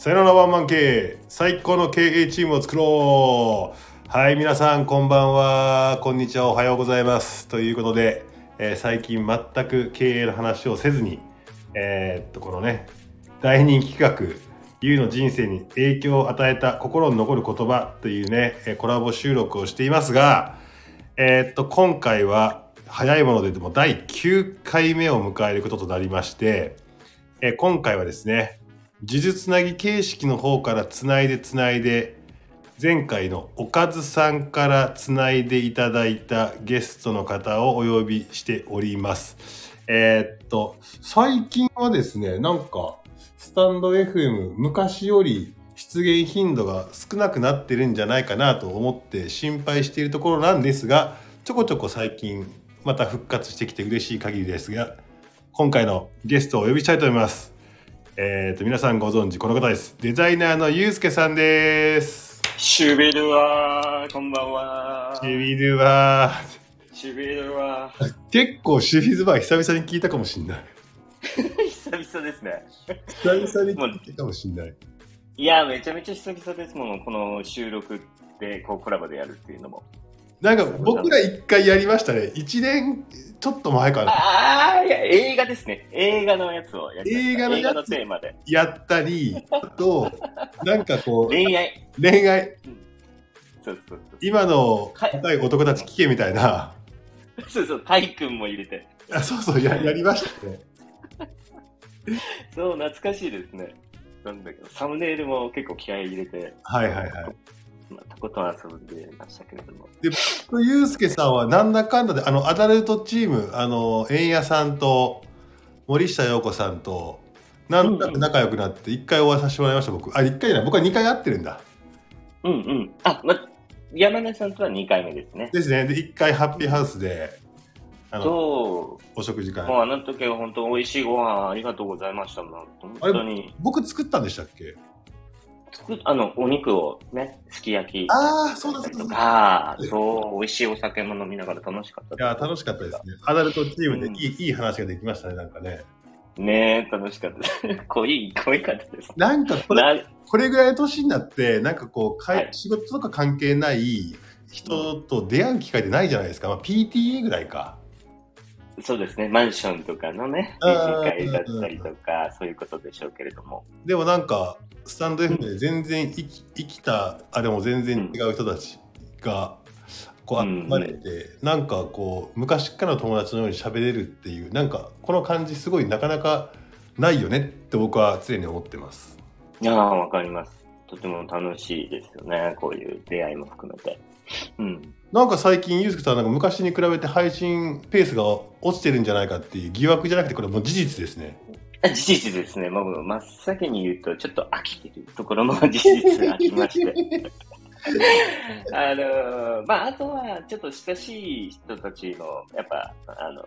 さよならワンマン経営最高の経営チームを作ろう。はい皆さんこんばんは。こんにちは。おはようございます。ということで、えー最近全く経営の話をせずにえーっとこのね大人気企画「ゆうの人生に影響を与えた心に残る言葉」というねコラボ収録をしていますがえーっと今回は早いものででも第9回目を迎えることとなりまして、え今回はですね呪術つなぎ形式の方からつないでつないで前回のおかずさんからつないでいただいたゲストの方をお呼びしております。えーっと最近はですねなんかスタンド FM 昔より出現頻度が少なくなってるんじゃないかなと思って心配しているところなんですがちょこちょこ最近また復活してきて嬉しい限りですが今回のゲストをお呼びしたいと思います。えー、と皆さんご存知この方ですデザイナーのゆうすけさんですシュビルワー、こんばんは。シュビルはシュビルワー。結構シュビズバー久々に聞いたかもしんない久々ですね。久々に聞いたかもしんないいや、めちゃめちゃ久々ですもん、この収録でこうコラボでやるっていうのも。なんか僕ら一回やりましたね1年ちょっと前かなああ、いや、映画ですね。映画のやつをやりました映画の映画のテーマで。やったりあとなんかこう恋愛。恋愛そうそうそう。今のはい若い男たち聞けみたいなそうそう、タイ君も入れて。あそうそうややりましたねそう、懐かしいですね。なんだけど、サムネイルも結構気合い入れて、はいはいはいまあ、とことん遊んでましたけれども。ゆうすけさんはなんだかんだであのアダルトチームあの円谷さんと森下陽子さんとなんとなく仲良くなって一回お会いさせてもらいました僕あ一回じゃない僕は2回会ってるんだうんうん。あ、ま、山根さんとは2回目ですね。ですねで1回ハッピーハウスであのそう。お食事会もうあの時は本当美味しいご飯ありがとうございました。本当に。僕作ったんでしたっけ？あの、お肉をね、すき焼き。ああそうだそうだとそうだ。か、そう、美味しいお酒も飲みながら楽しかったいや楽しかったですね。アダルトチームでいい,、いい話ができましたねなんかね。ねえ、楽しかったです。濃い、濃いかったです。なんかこれなこれぐらいの年になってなんかこうかいはい。仕事とか関係ない人と出会う機会ってないじゃないですか、まあ、PTA ぐらいかそうですね、マンションとかのね、あー理事会だったりとか、そういうことでしょうけれども。でもなんかスタンド F で全然生き生きたあれも全然違う人たちがこう集うんまれて、なんかこう昔からの友達のように喋れるっていうなんかこの感じすごいなかなかないよねって僕は常に思ってます。いやー、わかります。とても楽しいですよね、こういう出会いも含めて。うん。なんか最近ゆうすけさんなんか昔に比べて配信ペースが落ちてるんじゃないかっていう疑惑じゃなくてこれもう事実ですね。あ事実ですね。もう真っ先に言うと、ちょっと飽きてるところも事実がありまして。あの、まあ、あとは、ちょっと親しい人たちの、やっぱ、あの、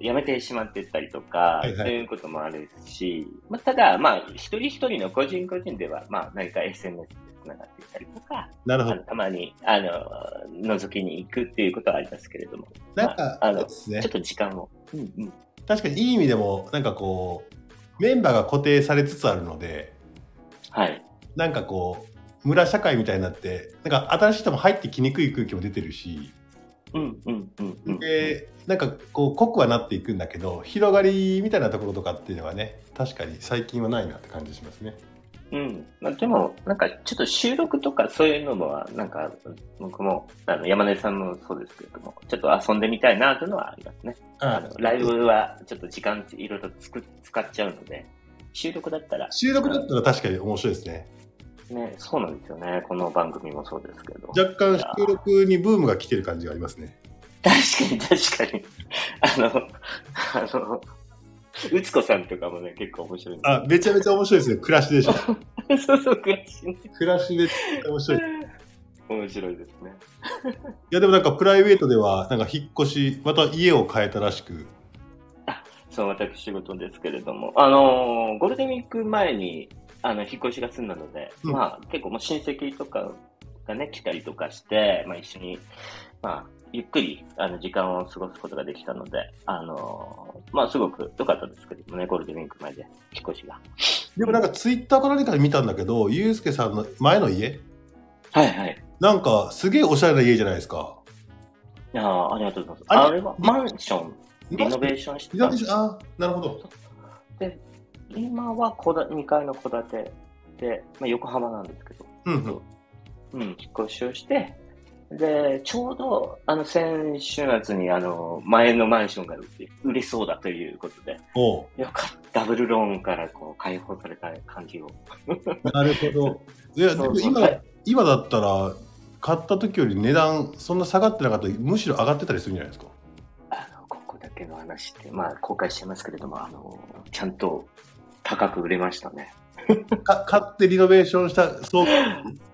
辞めてしまってったりとか、そういうこともあるし、まあ、ただ、まあ、一人一人の個人個人では、まあ、何か SNS で繋がっていったりとか、なるほど。たまに、あの、覗きに行くっていうことはありますけれども、なんか、まああのねちょっ。と時間を。うんうん。確かにいい意味でもなんかこうメンバーが固定されつつあるのではい。なんかこう村社会みたいになってなんか新しい人も入ってきにくい空気も出てるしうんうんうんうん。でなんかこう濃くはなっていくんだけど広がりみたいなところとかっていうのはね確かに最近はないなって感じしますね。うん。まあ、でも、なんか、ちょっと収録とかそういうのも、なんか、僕も、あの、山根さんもそうですけれども、ちょっと遊んでみたいなというのはありますね。あのライブはちょっと時間いろいろつく使っちゃうので、収録だったら、収録だったら確かに面白いですね。ね、そうなんですよね。この番組もそうですけど。若干収録にブームが来てる感じがありますね。確かに確かに。あの、あの、うつこさんとかもね、結構面白いあめちゃめちゃ面白いですね。暮らしでしょ。そうそう、暮らしね。暮らしで面白い。い面白いですね。やでもなんかプライベートではなんか引っ越しまた家を変えたらしくそう、私仕事ですけれども、あのーゴールデンウィーク前に、あの、引っ越しが済んだので、うんまあ、結構もう親戚とかがね、来たりとかして、まあ一緒に、まあ、ゆっくり、あの、時間を過ごすことができたので、あのーまあ、すごく良かったですけれどもね、ゴールデンウィーク前で、引っ越しが。でもなんかツイッターか何かで見たんだけど、ゆうすけさんの前の家？はいはい。なんかすげえおしゃれな家じゃないですか。いやーありがとうございます。ああれはマンション、リノベーションしてリノベーション？あなるほど。で、今は戸建2階の戸建てで、まあ、横浜なんですけど、うんうん。うん、引っ越しをして、で、ちょうど、あの、先週末に、あの、前のマンションが売れ売れそうだということで、おうよかった、ダブルローンからこう解放された感じを。なるほど。いや、でも今、はい今だったら、買った時より値段そんな下がってなかったらむしろ上がってたりするんじゃないですか？あの、ここだけの話って、まあ、公開しちゃいますけれども、あの、ちゃんと高く売れましたね。か買ってリノベーションしたそう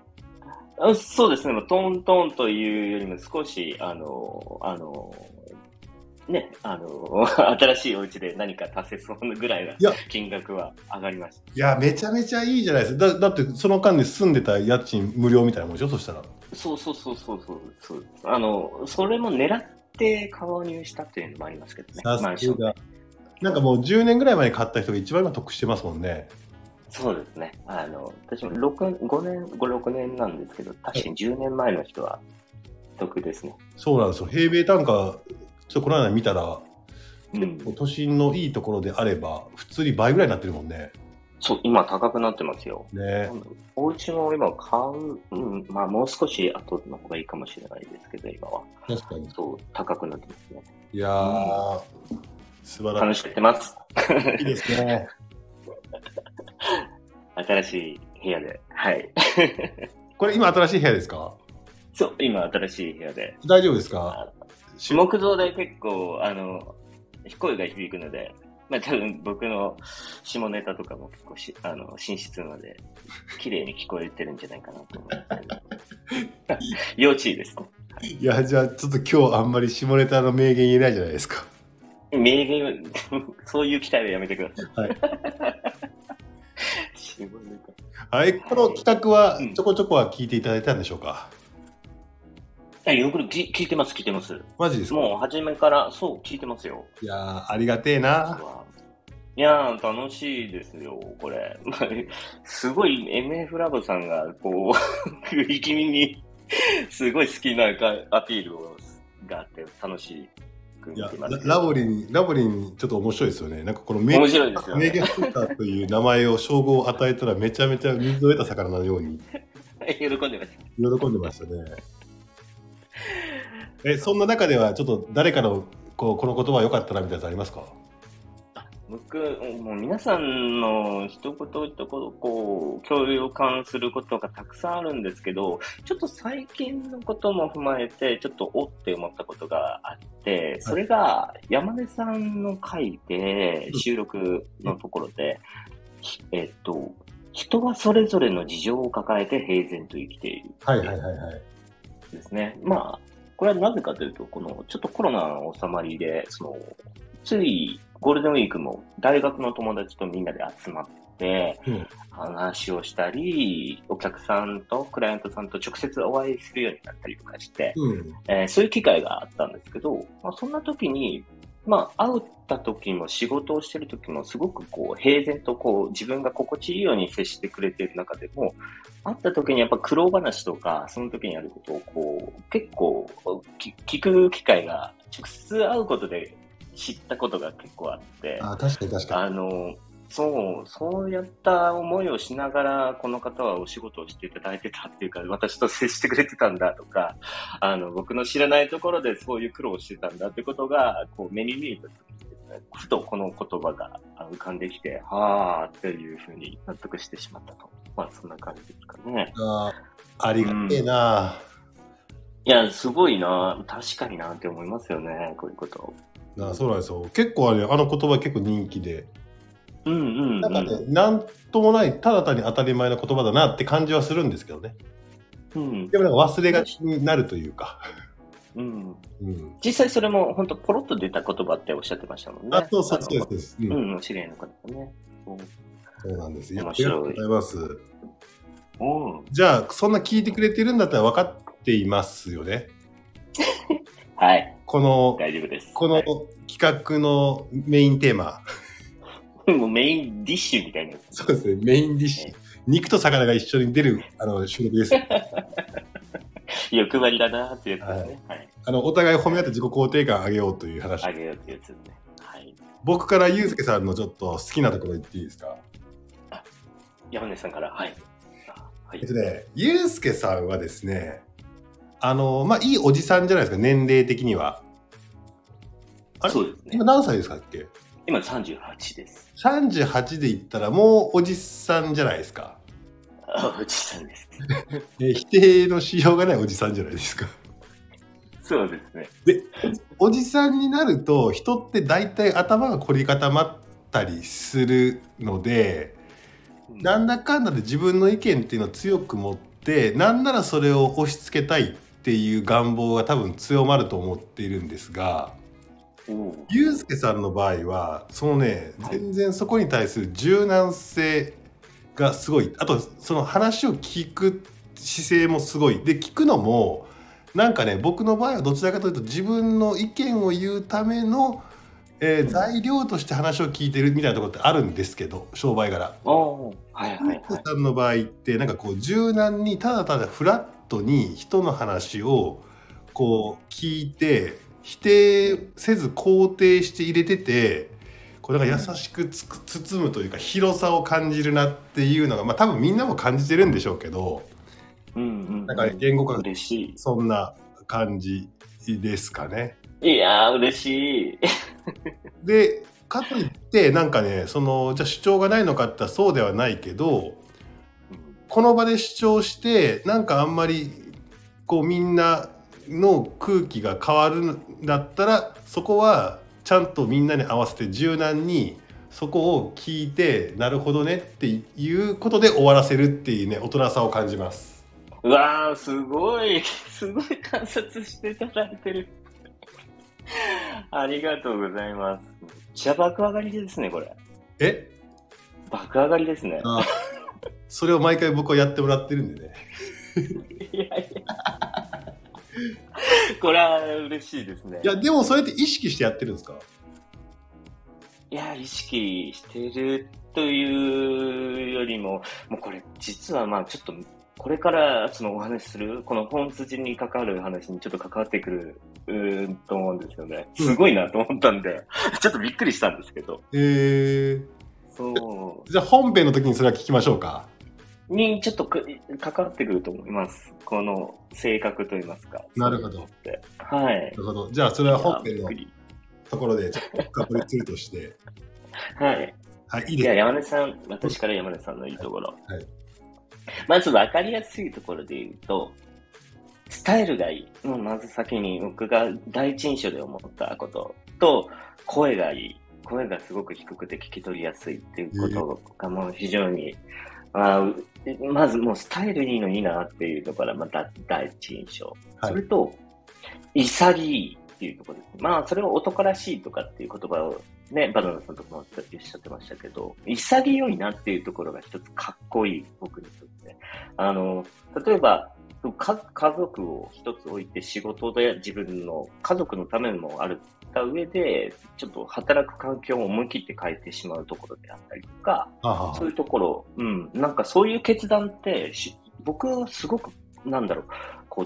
あそうですね、トントンというよりも少し、あの、あの、ね、あの、新しいお家で何か足せそうなぐらいないや。金額は上がりました。いやめちゃめちゃいいじゃないです。かだだってその間に住んでた家賃無料みたいなもんでしょ？そしたら。そうそうそうそうそうそう。あの、それも狙って購入したというのもありますけどね。さマンションすがなんかもう10年ぐらい前に買った人が一番今得してますもんねそうですね。あの、私も6、5年、5、6年なんですけど、確かに10年前の人は得ですね。そうなんですよ平米単価ちょっとこの間見たら、うん。都心のいいところであれば普通に倍ぐらいになってるもんねそう、今高くなってますよ。ねお家も今買う、うん、まあもう少し後の方がいいかもしれないですけど、今は。確かにそう、高くなってますね。いやー素晴ら楽しくてます。しいですね新しい部屋で。はい。これ今新しい部屋ですか？そう、今新しい部屋で。大丈夫ですか？あ木造で結構、あの、声が響くので、まあ多分僕の下ネタとかも結構し、あの、寝室なので、綺麗に聞こえてるんじゃないかなと思います。要注意ですね。いやじゃあちょっと今日あんまり下ネタの名言言えないじゃないですか名言、そういう期待はやめてください。はいはいこの企画はうんちょこちょこは聞いていただいたんでしょうか、タよく聞聞いてます、聞いてます。マジですか？もう初めから、そう、聞いてますよ。いやーありがてえな。いやー、楽しいですよ、これ。ま あすごい MF ラボさんが、こう、食い気味に、すごい好きなかアピールをがあって、楽しくいや見てますラ。ラボリン、ラボリンちょっと面白いですよね。なんかこの名面白いですよね名言スーターという名前を称号を与えたらめちゃめちゃ水を得た魚のように 喜んでました。喜んでましたね。え、そんな中ではちょっと誰かのこうこの言葉良かったなみたいなやつありますか？僕、もう皆さんの一言一言、こう、共有感することがたくさんあるんですけど、ちょっと最近のことも踏まえて、ちょっとおって思ったことがあって、それが山根さんの回で、収録のところで、ひえっと、人はそれぞれの事情を抱えて平然と生きている。はいはいはいはい。ですね。まあ、これはなぜかというと、この、ちょっとコロナの収まりで、その、ついゴールデンウィークも大学の友達とみんなで集まって、うん話をしたり、お客さんとクライアントさんと直接お会いするようになったりとかして、うん。えーそういう機会があったんですけど、まあ、そんな時に、まあ、会った時も仕事をしてる時もすごくこう、平然とこう、自分が心地いいように接してくれている中でも、会った時にやっぱ苦労話とか、その時にやることをこう、結構き聞く機会が直接会うことで知ったことが結構あって、あ確かに確かあの、そう、そうやった思いをしながら、この方はお仕事をしていただいてたっていうか、私と接してくれてたんだとか、あの、僕の知らないところでそういう苦労をしてたんだってことが、こう、目に見えた時にですね、ふとこの言葉が浮かんできて、はあっていうふうに納得してしまったと。まあ、そんな感じですかね。に。あありがてえな。いや、すごいな確かになって思いますよね、こういうこと。なそうなんですよ。結構あれ、あの言葉結構人気で。うんうん、うん。なんかね、なんともない、ただ単に当たり前の言葉だなって感じはするんですけどね。うん。でもなんか忘れがちになるというか。うん。うん。実際それも本当ポロッと出た言葉っておっしゃってましたもんね。あ、そうそうそうです。うんうん、知り合いの方がね。そうなんです。いや面白いありがとうございます。うん。じゃあ、そんな聞いてくれてるんだったら分かっていますよね。はい、この、大丈夫です。このはい企画のメインテーマ。もうメインディッシュみたいなやつ。そうですね、メインディッシュ。肉と魚が一緒に出るあの収録です。欲張りだなっていうやつですね。はい。あのお互い褒め合って自己肯定感上げようという話あ。げようっていうやつですね。はい。僕からゆうすけさんのちょっと好きなところ言っていいですか？山根さんから、はい。あはいえっと。ね、ゆうすけさんはですね、あの、まあ、いいおじさんじゃないですか、年齢的には。あれ？そうですね今。何歳ですかっけ？今38です。38で言ったらもうおじさんじゃないですか。あ、おじさんです。え ー否定のしようがないおじさんじゃないですか。そうですね。おじさんになると人って大体頭が凝り固まったりするのでなんだかんだで自分の意見っていうのを強く持ってなんならそれを押し付けたいっていう願望が多分強まると思っているんですがおーゆうすけさんの場合はそのねはい。全然そこに対する柔軟性がすごい。あとその話を聞く姿勢もすごい。で聞くのもなんかね僕の場合はどちらかというと自分の意見を言うための、えーうん。材料として話を聞いてるみたいなところってあるんですけど商売柄。はいは。さんの場合ってなんかこう柔軟にただただフラットに人の話をこう聞いて否定せず肯定して入れててこれが優しく包むというか広さを感じるなっていうのがまあ多分みんなも感じてるんでしょうけどうんうん。なんかね言語化が嬉しそんな感じですかね。い。いやー、嬉しい。でかといってなんかねそのじゃあ主張がないのかってそうではないけどこの場で主張してなんかあんまりこうみんなの空気が変わるんだったらそこはちゃんとみんなに合わせて柔軟にそこを聞いてなるほどねっていうことで終わらせるっていうね大人さを感じます。うわー、すごい、すごい観察していただいてる。ありがとうございます。めっちゃ爆上がりですね、これ。え？爆上がりですね。あそれを毎回僕はやってもらってるんでね。いやいや。これは嬉しいですね。いやでもそれって意識してやってるんですか？いや、意識してるというよりも、もうこれ実はまあちょっと、これからそのお話しする、この本筋に関わる話にちょっと関わってくるうと思うんですよね。すごいなと思ったんで、ちょっとびっくりしたんですけど。えー、そじゃあ本編の時にそれは聞きましょうか。う。にちょっとく関わってくると思います。この性格といいますか。なるほど。はいな。るほど。じゃあそれは本編のところでちょっと深掘りするとして。はい。はい、いいじゃあですか山根さん、私から山根さんのいいところ。はいまず分かりやすいところで言うと、スタイルがいい。まず先に僕が第一印象で思ったことと、声がいい。声がすごく低くて聞き取りやすいっていうことがもう非常に、あーまずもうスタイルいいのいいなっていうところがまた第一印象。はいそれと、潔いっていうところです。まあ、それを男らしいとかっていう言葉をね、バナナさんとかもおっしゃってましたけど、潔いなっていうところが一つかっこいい、僕にとって。あの、例えば、か家族を一つ置いて仕事で自分の家族のためもあるった上で、ちょっと働く環境を思い切って変えてしまうところであったりとか、あそういうところ、うん、なんかそういう決断ってし、僕はすごく、なんだろう、こ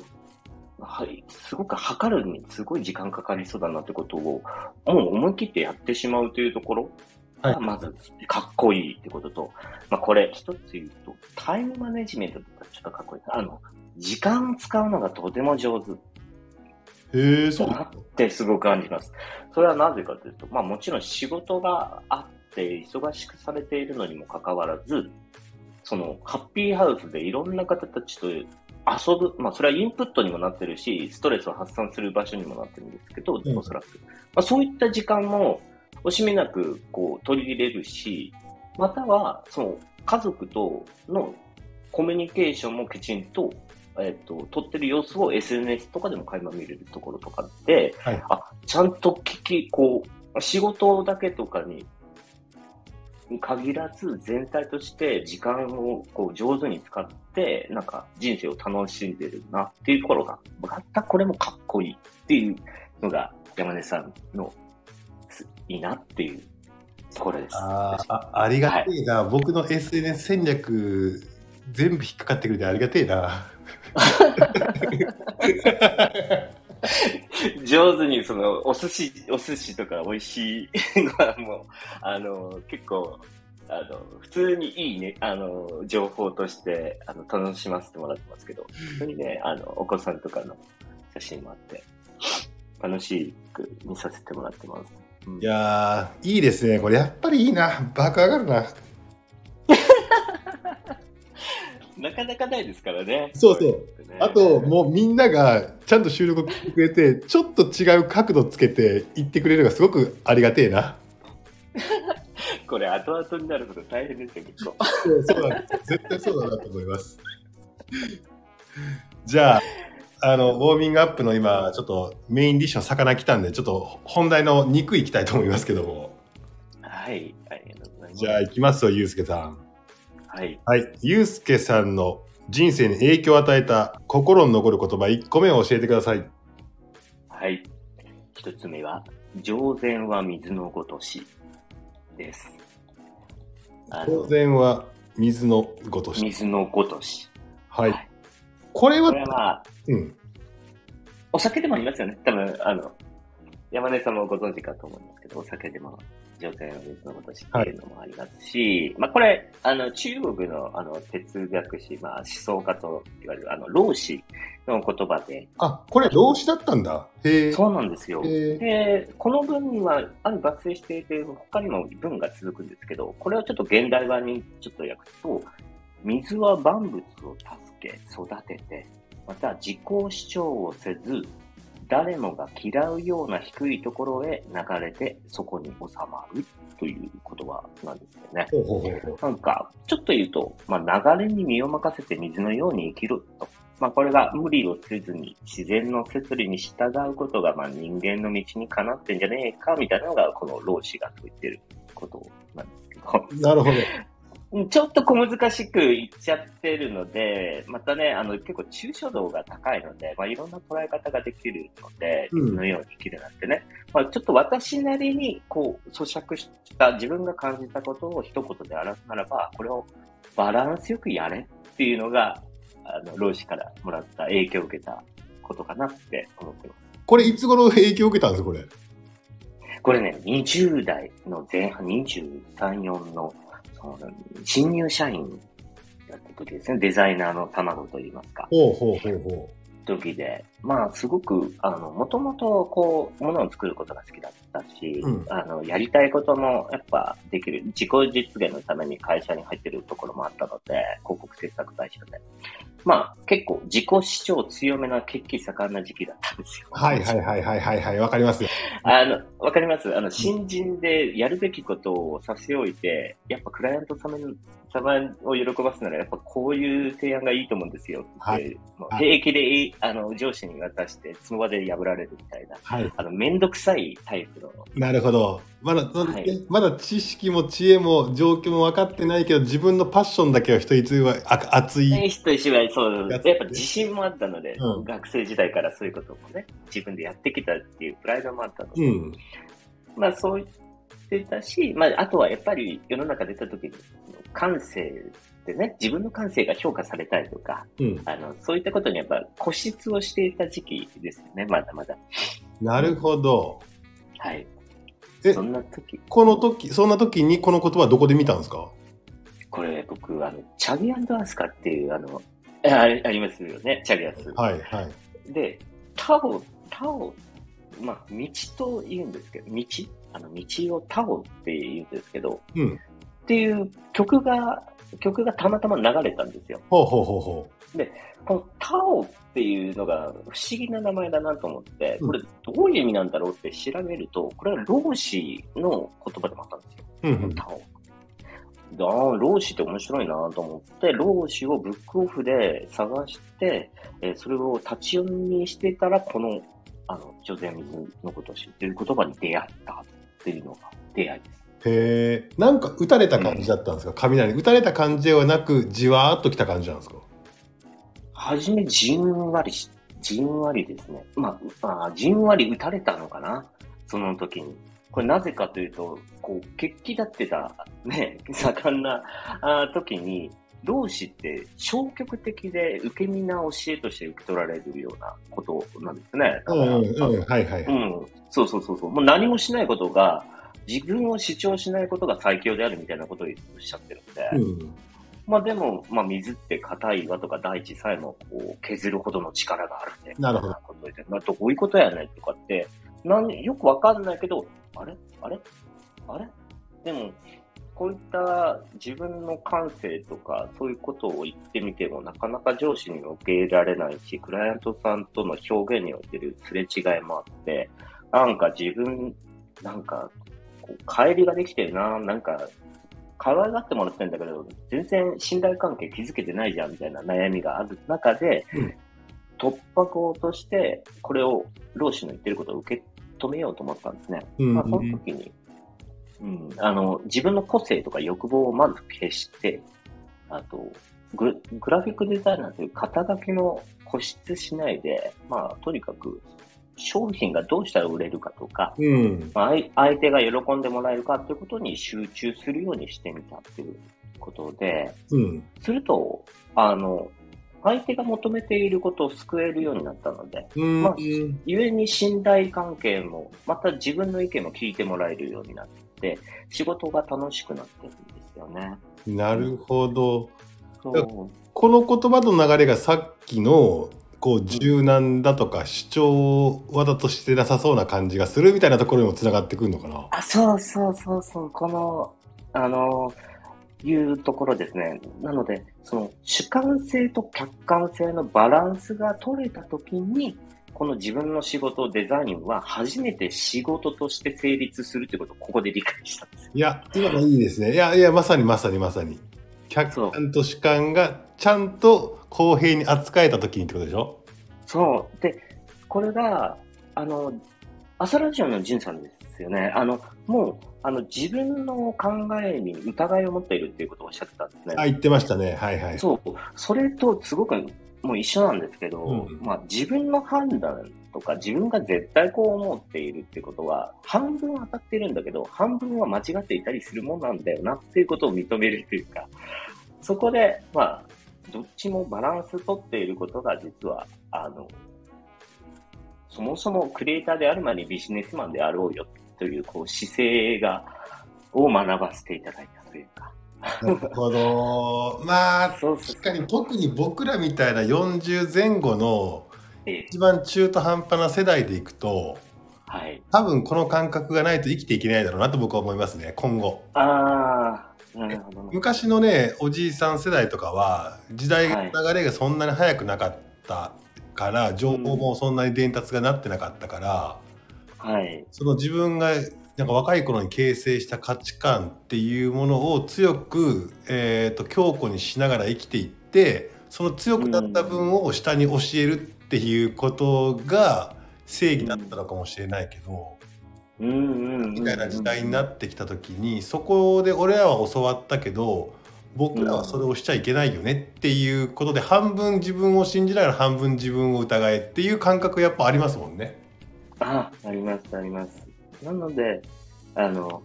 う、はい、すごく測るのにすごい時間かかりそうだなってことを、もう思い切ってやってしまうというところはいが、まず、かっこいいってことと、まあこれ、一つ言うと、タイムマネジメントとかちょっとかっこいい。あの、時間を使うのがとても上手。へえ、そうだなってすごく感じます。それはなぜかというと、まあもちろん仕事があって忙しくされているのにもかかわらず、そのハッピーハウスでいろんな方たちと遊ぶ、まあそれはインプットにもなってるし、ストレスを発散する場所にもなってるんですけど、うんおそらく。まあそういった時間も惜しみなくこう取り入れるし、またはその家族とのコミュニケーションもきちんとえっ、と、撮ってる様子を SNS とかでも垣間見れるところとかって、はいあ、ちゃんと聞き、こう、仕事だけとかに限らず全体として時間をこう上手に使って、なんか人生を楽しんでるなっていうところが、またこれもかっこいいっていうのが山根さんのすいいなっていうところです。あーあありがてえな、僕の SNS 戦略全部引っかかってくれてありがてえな。上手にそのお寿司、お寿司とか美味しいのはもう、あの、結構、あの、普通にいいね、あの、情報として、あの、楽しませてもらってますけど、本当にね、あの、お子さんとかの写真もあって、楽しく見させてもらってます。うんいやー、いいですね。これやっぱりいいな。爆上がるな。なかなかないですからね。そうそうねあと、もうみんながちゃんと収録してくれて、ちょっと違う角度つけて言ってくれるのがすごくありがてえな。これ後々になること大変ですよ、結構。そうなんです絶対そうだなと思います。じゃあ、あの、ウォーミングアップの今、ちょっとメインディッシュの魚来たんで、ちょっと本題の肉いきたいと思いますけども。はい、ありがとうございます。じゃあ、行きますよ、ゆうすけさん。はい。はい。ゆうすけさんの人生に影響を与えた心に残る言葉1個目を教えてください。はい。一つ目は、上善は水のごとしです。あ当の、然は水のごとし。水のごとし。はい。これはこれ、はまあ、うん。お酒でもありますよね。多分、あの、山根さんもご存知かと思うんですけど、お酒でも、上善は水のごとしっていうのもありますし、まあこれ、あの、中国の、あの、哲学史、まあ思想家と言われる、あの、老子の言葉で、あ、これ老子だったんだ。へえ。そうなんですよ。で、この文には、ある抜粋していて、他にも文が続くんですけど、これをちょっと現代版にちょっと訳すと、水は万物を助け、育てて、また自己主張をせず、誰もが嫌うような低いところへ流れて、そこに収まるという言葉なんですよね。ほうほうほうほう。なんか、ちょっと言うと、まあ、流れに身を任せて水のように生きると。まあ、これが無理をせずに自然の摂理に従うことが、まあ、人間の道にかなってんじゃねえか、みたいなのが、この老子が説いてることなんですけど。なるほど。ちょっと小難しく言っちゃってるので、またね、あの、結構抽象度が高いので、まあ、いろんな捉え方ができるので、うん水のように生きるなんてね、まあ、ちょっと私なりに、こう、咀嚼した自分が感じたことを一言で表すならば、これをバランスよくやれっていうのが、あの、老子からもらった影響を受けたことかなって思ってます。これいつ頃影響を受けたんですか、これ？これね、20代の前半、23、4の、その、新入社員だった時ですね。デザイナーの卵といいますか。ほうほうほうほう時で、まあ、すごく、あの、もともと、こう、ものを作ることが好きだったし、うんあの、やりたいことも、やっぱ、できる、自己実現のために会社に入ってるところもあったので、広告制作会社で。まあ、結構、自己主張強めな、血気盛んな時期だったんですよ。う。はいはいはいはいはいはい。わかりますよ。あの、わかります？あの、新人でやるべきことを差し置いて、やっぱクライアント様に様を喜ばすなら、やっぱこういう提案がいいと思うんですよ。って、はい。平気で、あの、上司に渡して、その場で破られるみたいな、はい。あの、めんどくさいタイプの、なるほど。まだ、はい。まだ知識も知恵も状況も分かってないけど、自分のパッションだけは人一倍はあ熱い。人一倍、そう、やっぱ自信もあったので、うん。学生時代からそういうこともね、自分でやってきたっていうプライドもあったので、うん。まあそう言ってたし、まああとはやっぱり世の中出た時に、感性ってね、自分の感性が評価されたいとか、うん。あの、そういったことにやっぱ固執をしていた時期ですよね、まだまだ。なるほど。はい。えそんな時、この時、そんな時にこの言葉はどこで見たんですか？これ僕、あの、チャギアースカっていう、あの、あありますよね、チャギアス。はいはい。で、タオ、タオ、まあ、道と言うんですけど、道？あの、道をタオって言うんですけど、うん。っていう曲が、曲がたまたま流れたんですよ。ほうほうほうほこのタオっていうのが不思議な名前だなと思って、うんこれどういう意味なんだろうって調べると、これは老子の言葉でもあったんですよ。う。うんうん。タオ。でああ、老子って面白いなと思って、老子をブックオフで探して、えーそれを立ち読みしてたら、この、あの、女性水のことを知っている言葉に出会ったっていうのが出会いです。へえ。なんか打たれた感じだったんですか、雷。打たれた感じではなく、じわーっときた感じなんですか？はじめじんわりし、じんわりですね。まあ、まあ、じんわり打たれたのかな？その時に。これなぜかというと、こう、決起立ってた、ね、盛んなあ時に、老子って消極的で受け身な教えとして受け取られるようなことなんですね。うんうんうん、はいはい。うん。そうそうそうそう。もう何もしないことが、自分を主張しないことが最強であるみたいなことをおっしゃってるんで。うん。まあでも、まあ水って硬い岩とか大地さえもこう削るほどの力があるね。なるほどことで、まあどういうことやねんとかって、なんよくわかんないけど、あれ？あれ？あれ？でも、こういった自分の感性とか、そういうことを言ってみても、なかなか上司にも受け入れられないし、クライアントさんとの表現においてるすれ違いもあって、なんか自分、なんか、帰りができてるな、なんか、可愛がってもらってんだけど、全然信頼関係築けてないじゃんみたいな悩みがある中で、うん。突破口として、これを、老子の言ってることを受け止めようと思ったんですね。うんまあ、その時に、うん、あの、自分の個性とか欲望をまず消して、あと、ググラフィックデザイナーという肩書きの固執しないで、まあ、とにかく、商品がどうしたら売れるかとか、うん。まあ、相相手が喜んでもらえるかということに集中するようにしてみたっていうことで、うん。すると、あの、相手が求めていることを救えるようになったので、うん。まあゆえに信頼関係も、また自分の意見も聞いてもらえるようになって、仕事が楽しくなってるんですよね。なるほど。この言葉の流れがさっきのこう柔軟だとか主張わざとしてなさそうな感じがするみたいなところにもつながってくるのかな。あ、そうそうそうそう、この、あの、いうところですね。なので、その主観性と客観性のバランスが取れたときに、この自分の仕事、デザインは初めて仕事として成立するということをここで理解したんですよ。いや今のいいですね。いやいやまさにまさにまさに客観と主観がちゃんと公平に扱えた時にってことでしょ？そう。で、これが、あの、朝ラジオのジンさんですよね。あの、もう、あの、自分の考えに疑いを持っているっていうことをおっしゃってたんですね。あ言ってましたね。はいはい。そう。それとすごくもう一緒なんですけど、うんまあ自分の判断とか自分が絶対こう思っているってことは、半分当たってるんだけど、半分は間違っていたりするもんなんだよなっていうことを認めるというか、そこで、まあ、どっちもバランス取っていることが実は、あの、そもそもクリエイターである前にビジネスマンであろうよという、こう、姿勢が、を学ばせていただいたというか。なるほど。まあ確かに特に僕らみたいな40前後のええ一番中途半端な世代でいくとはい。多分この感覚がないと生きていけないだろうなと僕は思いますね今後。ああ。昔のねおじいさん世代とかは時代の流れがそんなに速くなかったから、情報もそんなに伝達がなってなかったから、はい。その自分がなんか若い頃に形成した価値観っていうものを強く、えー、と強固にしながら生きていってその強くなった分を下に教えるっていうことが正義だったのかもしれないけど。みたいな時代になってきた時にそこで俺らは教わったけど僕らはそれをしちゃいけないよねっていうことで半分自分を信じながら半分自分を疑えっていう感覚やっぱありますもんね。あ、あります、あります。なので、あの、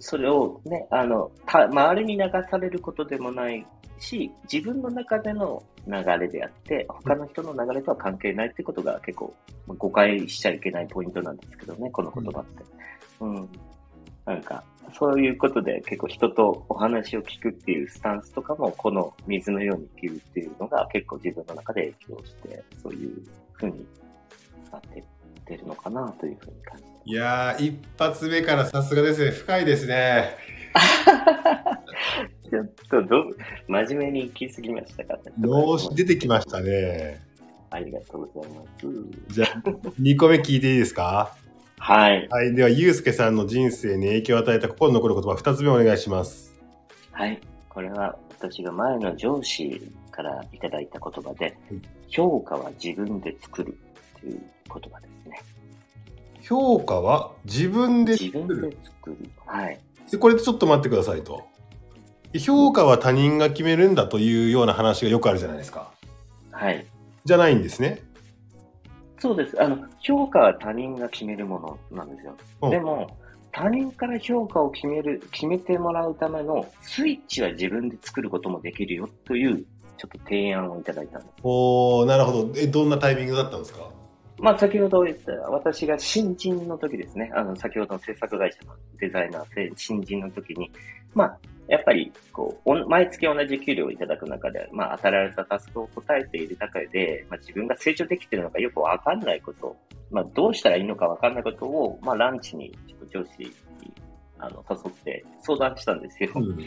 それをね、あの、周りに流されることでもないし、自分の中での流れであって、他の人の流れとは関係ないってことが結構まあ誤解しちゃいけないポイントなんですけどね、この言葉って。うん。なんか、そういうことで結構人とお話を聞くっていうスタンスとかも、この水のように生きるっていうのが結構自分の中で影響して、そういうふうになってってるのかなというふうに感じていやー一発目からさすがですね深いですね。ちょっとど、真面目に行き過ぎましたかね。脳死出てきましたね。ありがとうございます。じゃあ2個目聞いていいですか？はい。はいではゆうすけさんの人生に影響を与えた心に残る言葉2つ目お願いします。はい。これは私が前の上司からいただいた言葉でうん、評価は自分で作るという言葉ですね。評価は自分で自分作るで作る。はい。でこれでちょっと待ってくださいと。評価は他人が決めるんだというような話がよくあるじゃないですか。はい。じゃないんですね。そうです。あの、評価は他人が決めるものなんですよ。うんでも、他人から評価を決める、決めてもらうためのスイッチは自分で作ることもできるよという、ちょっと提案をいただいたんです。おーなるほどえどんなタイミングだったんですか？まあ、先ほど言った、私が新人の時ですね、あの、先ほどの制作会社のデザイナー、せ新人の時に、まあ、やっぱり、こう、毎月同じ給料をいただく中で、まあ、与えられたタスクを答えている中で、まあ、自分が成長できているのかよくわかんないこと、まあ、どうしたらいいのかわかんないことを、まあ、ランチに、ちょっと上司に、あの、誘って相談したんですよ。うん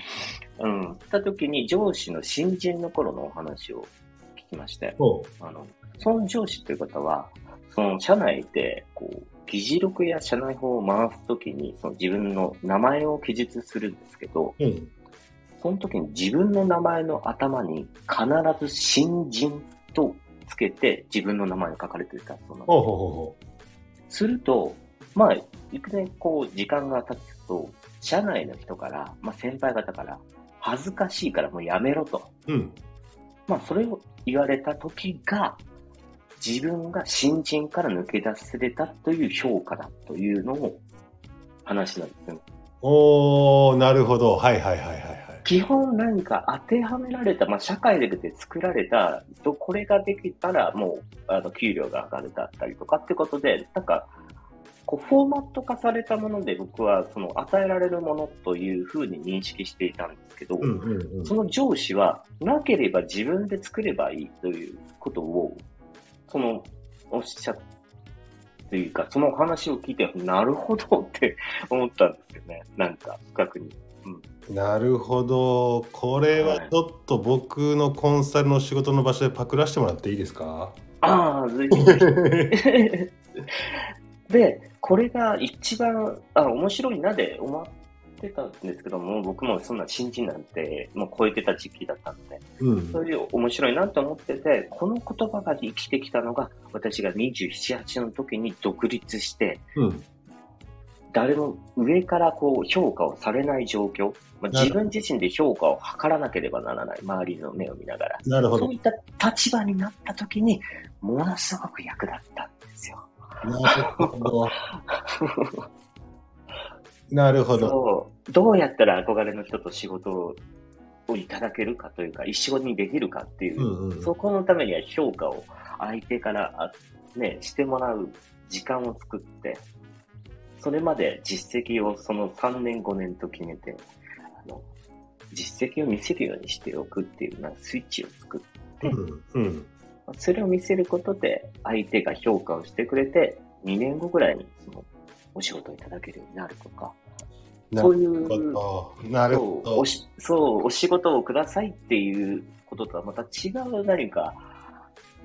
うん。した時に上司の新人の頃のお話を聞きまして、おあの、その上司という方は、その社内で、こう、議事録や社内法を回すときに、その自分の名前を記述するんですけど、うんその時に自分の名前の頭に必ず新人とつけて自分の名前が書かれていたそうなんです。すると、まあ、いくね、こう、時間が経つと、社内の人から、まあ、先輩方から、恥ずかしいからもうやめろと。ううんまあ、それを言われた時が、自分が新人から抜け出せれたという評価だというのを話なんですよ。おーなるほど。はいはいはいはいはい。基本何か当てはめられた、まあ、社会で作られた、とこれができたらもう、あの、給料が上がるだったりとかってことで、なんか、こう、フォーマット化されたもので僕は、その、与えられるものというふうに認識していたんですけど、うんうんうん。その上司は、なければ自分で作ればいいということを、その、おっしゃというか、そのお話を聞いて、なるほどって 思ったんですよね。なんか、深くに。なるほどこれはちょっと僕のコンサルの仕事の場所でパクらせてもらっていいですか？ああ、ぜひぜひ。で、これが一番、あ、面白いなで思ってたんですけども、僕もそんな新人なんて、もう超えてた時期だったので、うん。そういう面白いなと思ってて、この言葉が生きてきたのが、私が27、8の時に独立して、うん。誰も上からこう評価をされない状況、まあ、自分自身で評価を図らなければならない、周りの目を見ながら。なるほど。そういった立場になった時に、ものすごく役立ったんですよ。なるほど なるほど。どうやったら憧れの人と仕事をいただけるかというか、一緒にできるかっていう、うんうん。そこのためには評価を相手から、あね、してもらう時間を作って、それまで実績をその3年5年と決めて、あの実績を見せるようにしておくっていうなスイッチを作って、うんうん。それを見せることで相手が評価をしてくれて、2年後ぐらいにそのお仕事をいただけるようになるとか、なそういうるほどなるほどそうおしそう、お仕事をくださいっていうこととはまた違う何か、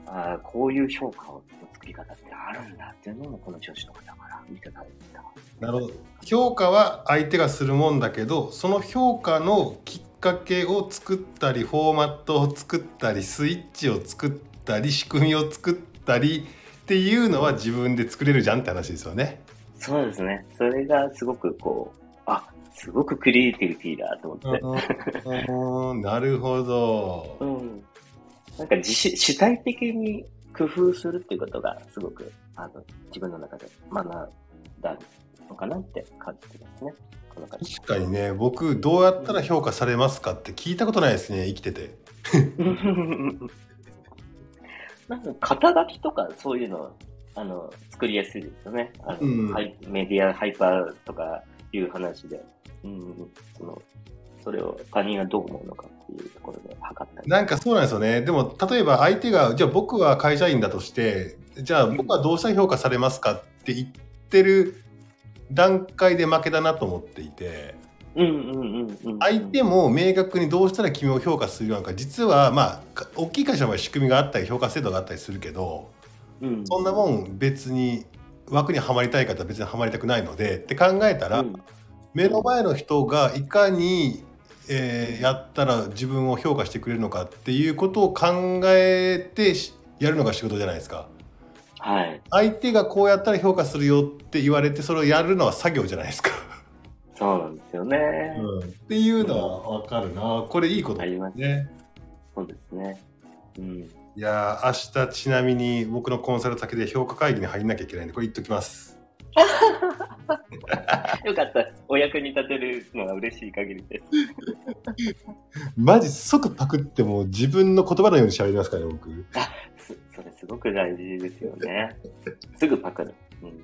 あーこういう評価の作り方ってあるんだっていうのもこの上司の方からいただいた。なるほど評価は相手がするもんだけどその評価のきっかけを作ったりフォーマットを作ったりスイッチを作ったり仕組みを作ったりっていうのは自分で作れるじゃんって話ですよね。そうですね。それがすごくこう、あ、すごくクリエイティビティだと思って。うんなるほど。うん。なんか自主主体的に工夫するっていうことがすごくあの自分の中で学んだのかなって感じてますね。この感じ。確かにね僕どうやったら評価されますかって聞いたことないですね生きてて。なんか肩書きとかそういうのあの作りやすいですよね。あのうんはいメディアハイパーとかいう話で、うん、そのそれを他人がどう思うのかっていうところで測ったり。なんかそうなんですよね。でも例えば相手がじゃあ僕は会社員だとしてじゃあ僕はどうしたら評価されますかって言ってる段階で負けだなと思っていて。相手も明確にどうしたら君を評価するのか実はまあか大きい会社の場合仕組みがあったり評価制度があったりするけどうん、そんなもん別に枠にはまりたい方は別にはまりたくないのでって考えたら、うん目の前の人がいかに、えーやったら自分を評価してくれるのかっていうことを考えてしやるのが仕事じゃないですか。はい。相手がこうやったら評価するよって言われてそれをやるのは作業じゃないですか。そうなんですよね。っていうのは分かるな。これいいことありますね。そうですね。うん。いやー明日ちなみに僕のコンサル先で評価会議に入んなきゃいけないんでこれ言っときます。よかった。お役に立てるのは嬉しい限りです。マジ即パクっても自分の言葉のように喋りますからね、僕。すそれすごく大事ですよね。すぐパクる。うん、い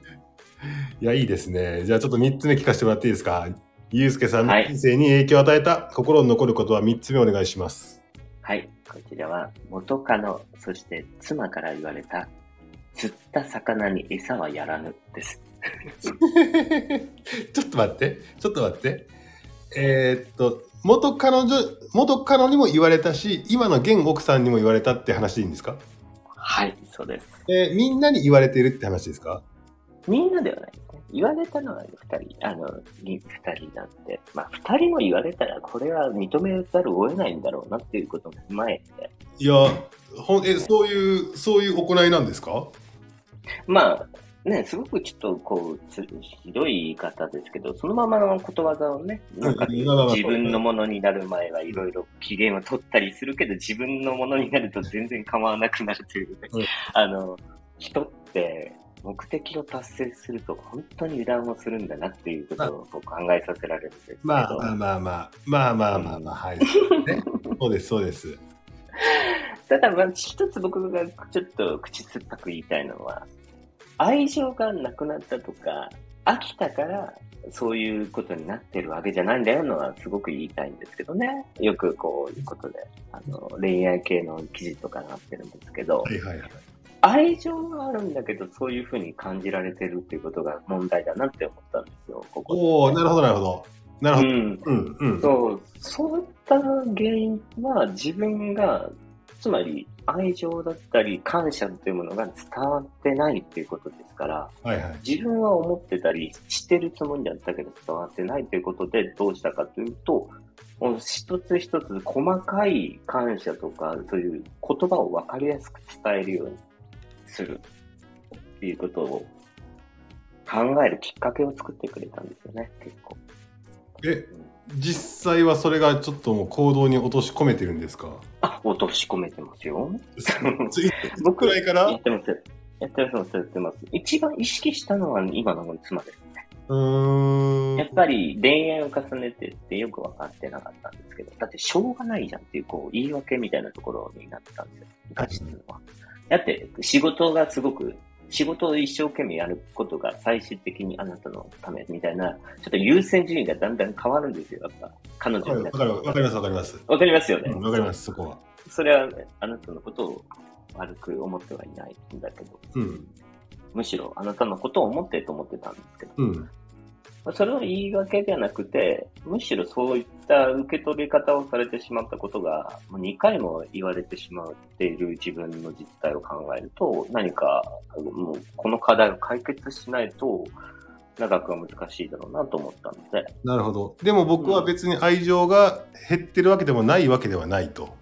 や、いいですね。じゃあちょっと3つ目聞かせてもらっていいですか？ゆうすけさんのはい人生に影響を与えた心に残ることは3つ目お願いします。はい。こちらは元カノ、そして妻から言われた、釣った魚に餌はやらぬです。ちょっと待って、ちょっと待って。えーっと、元彼女、元彼女にも言われたし、今の現奥さんにも言われたって話でいいんですか？はい、そうです。えーみんなに言われてるって話ですか？みんなではない。言われたのは二人、あの、に二人なんで、まあ二人も言われたらこれは認めざるを得ないんだろうなっていうことも踏まえて、いや、ほんえ、そういう、そういう行いなんですか？まあ、ね、すごくちょっとこう、つひどい言い方ですけど、そのままのことわざをね、なんか自分のものになる前はいろいろ機嫌を取ったりするけど、自分のものになると全然構わなくなるというね、うんあの、人って目的を達成すると本当に油断をするんだなっていうことを考えさせられるんですけど、まあまあまあまあ、まあまあまあまあ、はい。そうですね そうです、そうです。ただ、まあ、一つ僕がちょっと口酸っぱく言いたいのは、愛情がなくなったとか、飽きたから、そういうことになってるわけじゃないんだよのはすごく言いたいんですけどね。よくこういうことで、あの、恋愛系の記事とかなってるんですけど、はいはいはい。愛情があるんだけど、そういうふうに感じられてるっていうことが問題だなって思ったんですよ、ここで。おおなるほどなるほど。なるほど。うん。うん、うん。そう、そういった原因は自分が、つまり愛情だったり感謝というものが伝わってないっていうことですから、はいはい。自分は思ってたりしてるつもりだったけど伝わってないということでどうしたかというと、もう一つ一つ細かい感謝とかそういう言葉を分かりやすく伝えるようにするっていうことを考えるきっかけを作ってくれたんですよね、結構。え、実際はそれがちょっともう行動に落とし込めてるんですか？あ、落とし込めてますよ。僕くらいから？やってます。やってます、やってます。一番意識したのは今の妻ですね。うーん。やっぱり恋愛を重ねてってよく分かってなかったんですけど、だってしょうがないじゃんっていうこう言い訳みたいなところになってたんですよ。昔っていうのは。だって仕事がすごく、仕事を一生懸命やることが最終的にあなたのためみたいな、ちょっと優先順位がだんだん変わるんですよ、やっぱ。彼女になわかるわかりますわかります。わかりますよね。うんわかります、そこは。それは、ね、あなたのことを悪く思ってはいないんだけど、うん。むしろあなたのことを思ってと思ってたんですけど、うん。それは言い訳ではなくて、むしろそういった受け取り方をされてしまったことが、もう2回も言われてしまっている自分の実態を考えると、何か、もうこの課題を解決しないと、長くは難しいだろうなと思ったので、なるほど。でも僕は別に愛情が減ってるわけでもないわけではないと。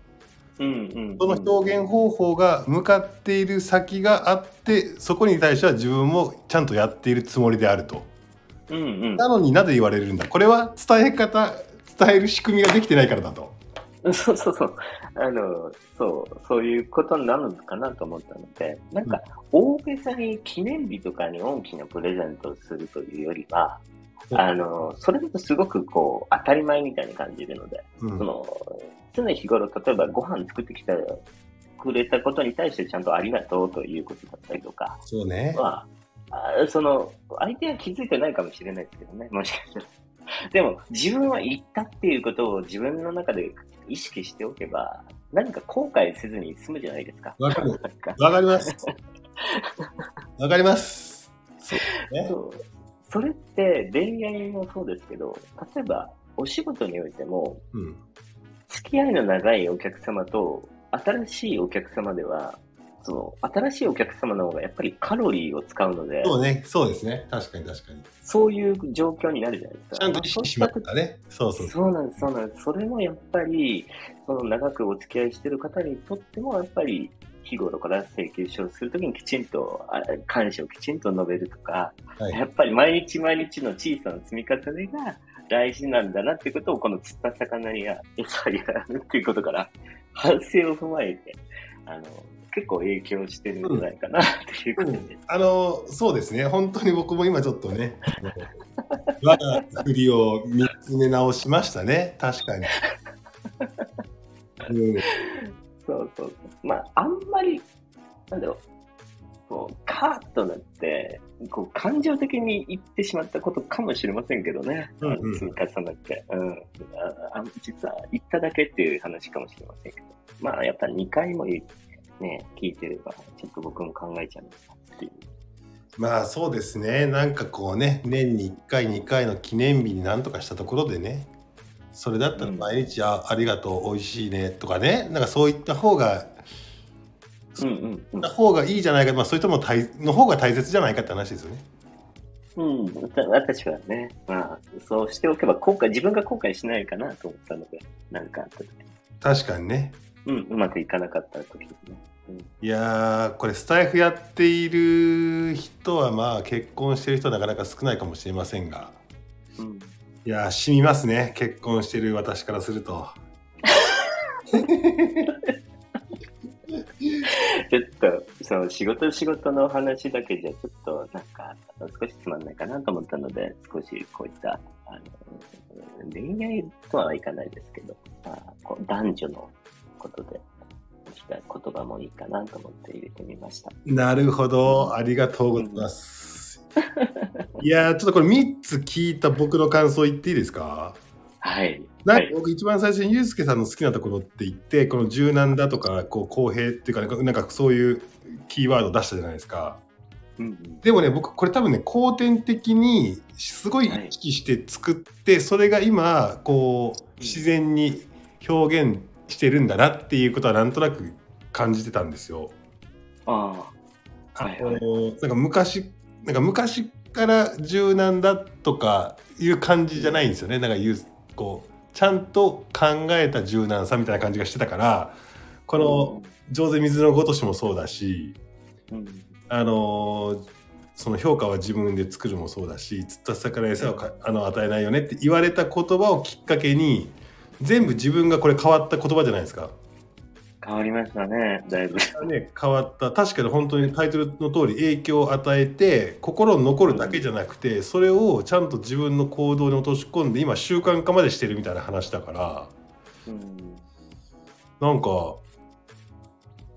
うんうん、その表現方法が向かっている先があって、そこに対しては自分もちゃんとやっているつもりであると。うんうんなのになぜ言われるんだこれは伝え方、伝える仕組みができてないからだと。そうそうそう。あの、そう、そういうことになるのかなと思ったので、なんか、大げさに記念日とかに大きなプレゼントをするというよりは、うんあの、それだとすごくこう、当たり前みたいに感じるので、うんその、常日頃、例えばご飯作ってきてくれたことに対してちゃんとありがとうということだったりとか、そうね。まあ、あその、相手は気づいてないかもしれないですけどね、もしかしたら。でも、自分は言ったっていうことを自分の中で意識しておけば、何か後悔せずに済むじゃないですか。わかる。わかります。わかります。そうね。そうそれって恋愛もそうですけど、例えばお仕事においても、うん。付き合いの長いお客様と新しいお客様では、その新しいお客様の方がやっぱりカロリーを使うので、そうね。そうですね。確かに確かに。そういう状況になるじゃないですか。ちゃんと意識しまったね。そうそう。そうなんです、そうなんです。それもやっぱり、その長くお付き合いしている方にとっても、やっぱり日頃から請求書をするときにきちんとあ感謝をきちんと述べるとか、はいやっぱり毎日毎日の小さな積み重ねが大事なんだなっていうことを、この釣った魚には餌やるっていうことから、反省を踏まえて、あの、結構影響してるんじゃないかなっていう感じです。あの、そうですね。本当に僕も今ちょっとね、我が振りを見つめ直しましたね。確かに。うん、そうそう。まあ、あんまり、なんだろう、こう、カーッとなって、こう、感情的に言ってしまったことかもしれませんけどね。うんうん積み重なって。うん。ああ実は言っただけっていう話かもしれませんけど。まあ、やっぱ2回も言うね、聞いてれば、ちょっと僕も考えちゃうんだっていう。まあそうですね。なんかこうね、年に1回、2回の記念日になんとかしたところでね、それだったら毎日、あありがとう、美味しいねとかね、なんかそういった方が、うんうんうんた方がいいじゃないか、まあそういったもの方が大切じゃないかって話ですよね。うん、わ私はね、まあ、そうしておけば後悔、自分が後悔しないかなと思ったので、なんかあった時確かにね。うん、うまくいかなかった時にね。うん。いやーこれスタイフやっている人はまあ結婚してる人はなかなか少ないかもしれませんが。うん、いやー染みますね。結婚してる私からすると。ちょっと、その仕事仕事の話だけじゃちょっとなんか少しつまんないかなと思ったので、少しこういった、あの、恋愛とはいかないですけど、まあ、こう男女のことで、した言葉もいいかなと思って入れてみました。なるほど。ありがとうございます。いやーちょっとこれ3つ聞いた僕の感想言っていいですか？はい。はいなんか僕一番最初にユうスケさんの好きなところって言ってこの柔軟だとかこう公平っていうかなんかそういうキーワード出したじゃないですか。うんうん。でもね僕これ多分ね後天的にすごい意識して作って、それが今こう自然に表現してるんだなっていうことはなんとなく感じてたんですよ。ああ、はいなんか昔なんか昔から柔軟だとかいう感じじゃないんですよね。なんかいうこうちゃんと考えた柔軟さみたいな感じがしてたからこの「上手水のごとし」もそうだしうん、あのーその評価は自分で作るもそうだし釣った魚餌をかあの与えないよねって言われた言葉をきっかけに全部自分がこれ変わった言葉じゃないですか。変わりましたね、だいぶ。ね、変わった確かに本当にタイトルの通り影響を与えて心に残るだけじゃなくてそれをちゃんと自分の行動に落とし込んで今習慣化までしてるみたいな話だからうん、なんか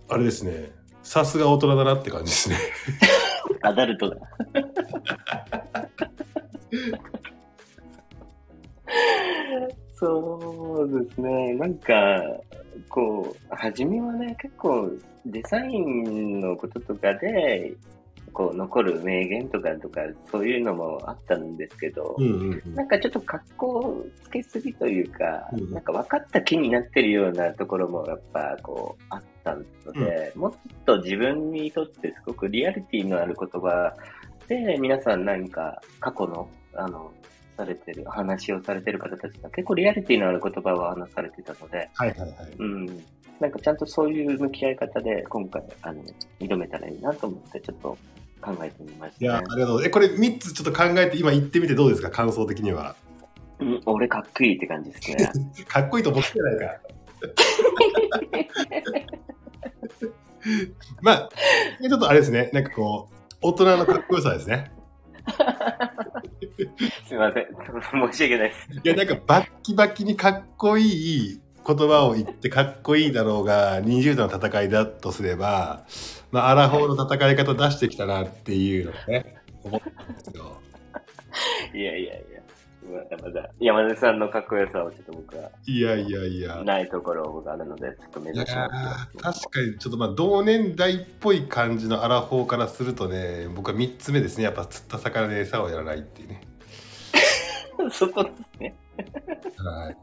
あれですねさすが大人だなって感じですね。アダルトだ。そうですね。なんか、こう、初めはね、結構デザインのこととかで、こう、残る名言とかとか、そういうのもあったんですけど、うんうんうん。なんかちょっと格好つけすぎというか、うんなんか分かった気になってるようなところもやっぱこうあったので、もっと自分にとってすごくリアリティのある言葉で、皆さん。何か過去の、あの、されてる、話をされてる方たちが結構リアリティのある言葉を話されてたので、はいはいはい。うん。なんかちゃんとそういう向き合い方で今回、あの、挑めたらいいなと思ってちょっと考えてみました、いやね。ありがとう。えこれ3つちょっと考えて今言ってみてどうですか？感想的には。うん、俺かっこいいって感じですね。かっこいいと思ってないか。まあちょっとあれですねなんかこう大人のかっこよさですね。すみません。申し訳ないです。いやなんかバッキバキにかっこいい言葉を言ってかっこいいだろうが20度の戦いだとすれば、まあ、アラフォーの戦い方出してきたなっていうのをね思ったんですよ。いやいやいや。まだまだ山根さんのかっこよさをちょっと僕はいやいやいや。ないところがあるので、ちょっと目指しますー確かにちょっとまあ同年代っぽい感じのアラフォーからするとね僕は3つ目ですねやっぱ釣った魚で餌をやらないっていうね。そこですね。はい。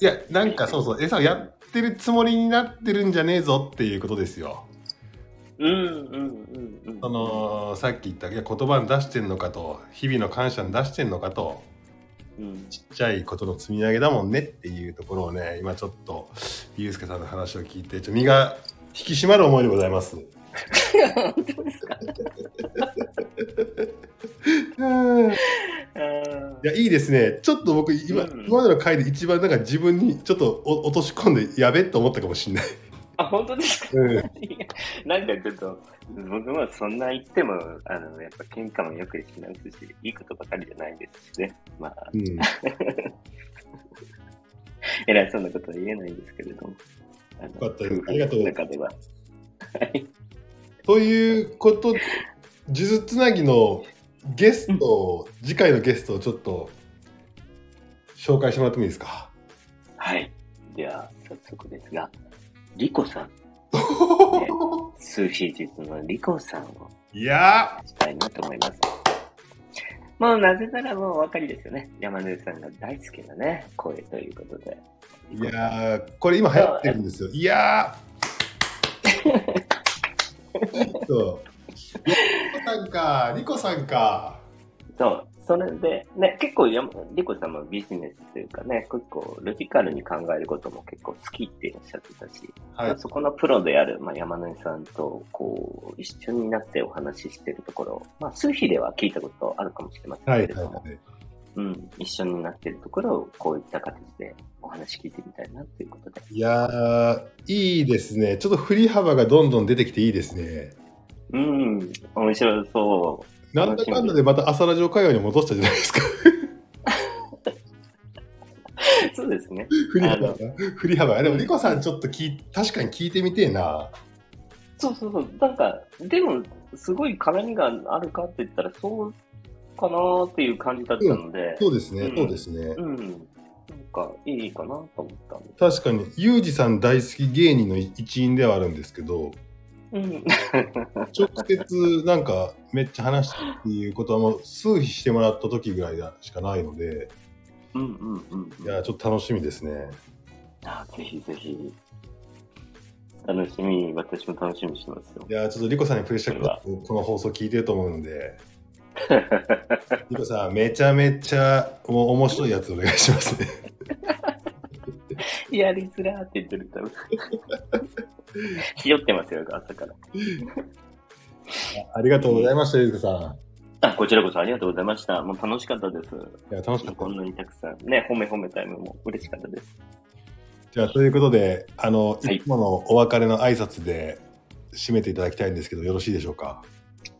いやなんかそうそう餌をやってるつもりになってるんじゃねえぞっていうことですよ。うんうんうんうん。そのさっき言った言葉に出してんのかと日々の感謝に出してんのかとうん、ちっちゃいことの積み上げだもんねっていうところをね今ちょっとゆうすけさんの話を聞いてちょっと身が引き締まる思いでございます。本当ですかうんいあやいいですねちょっと僕今,、うん今までの回で一番なんか自分にちょっとお落とし込んでやべって思ったかもしれない。あ、本当ですか、うん。なんかちょっと、僕もそんな言っても、あの、やっぱ喧嘩もよくしますし、いいことばかりじゃないですしね。まあ、うん。偉いそうなことは言えないんですけれども。よかったですありがとうの中では。はい。ということで、数珠つなぎのゲストを、次回のゲストをちょっと紹介してもらってもいいですか？はい。では、早速ですが、リコさん、数日実のリコさんをいやしたいなと思います。もうなぜならもうお分かりですよね。山根さんが大好きなね、声ということで。ー、いやー、これ今流行ってるんですよ。いやー。そう。リコさんか、リコさんか。そう、それで、ね、結構山、リコさんもビジネスというかね、結構ロジカルに考えることも結構好きっておっしゃってたし、はいまあ。そこのプロである、まあ、山根さんと、こう、一緒になってお話ししてるところ、まあ、数日では聞いたことあるかもしれませんはい、はい、けれども、はい。うん、一緒になってるところを、こういった形でお話聞いてみたいなということで。いやー、いいですね。ちょっと振り幅がどんどん出てきていいですね。うん、面白そう。なんだかんだでまた朝ラジオ会話に戻したじゃないですか。そうですね。振り幅。振り幅。でも、リコさんちょっと聞い確かに聞いてみてえな。そうそうそう。なんか、でも、すごい絡みがあるかって言ったら、そうかなーっていう感じだったので、そうですね、うんそうですね。うん。なんか、いいかなと思った。確かに、ユージさん大好き芸人の一員ではあるんですけど、うん。直接なんかめっちゃ話したっていうことはもう数日してもらった時ぐらいしかないので、うんうんうん。いや、ちょっと楽しみですね。あぜひぜひ。楽しみ、私も楽しみにしてますよい。や、ちょっとリコさんにプレッシャーかかこの放送聞いてると思うので、リコさん、めちゃめちゃもう面白いやつお願いしますね。やりづらーって言ってる多分。ひよってますよ、朝から。ありがとうございました、ゆうこさん。あ、こちらこそありがとうございました。もう楽しかったです。いや、楽しかったこ。んなにたくさん。ね、褒め褒めタイムも嬉しかったです。じゃあ、ということで、あの、はいいつものお別れの挨拶で締めていただきたいんですけど、よろしいでしょうか？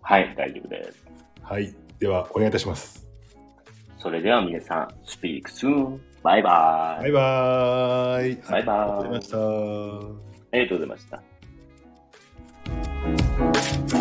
はい、大丈夫です。はい。では、お願いいたします。それでは皆さん、speak soon. バイバイ。バイバーイ。バイバイありがとうございました。ありがとうございました。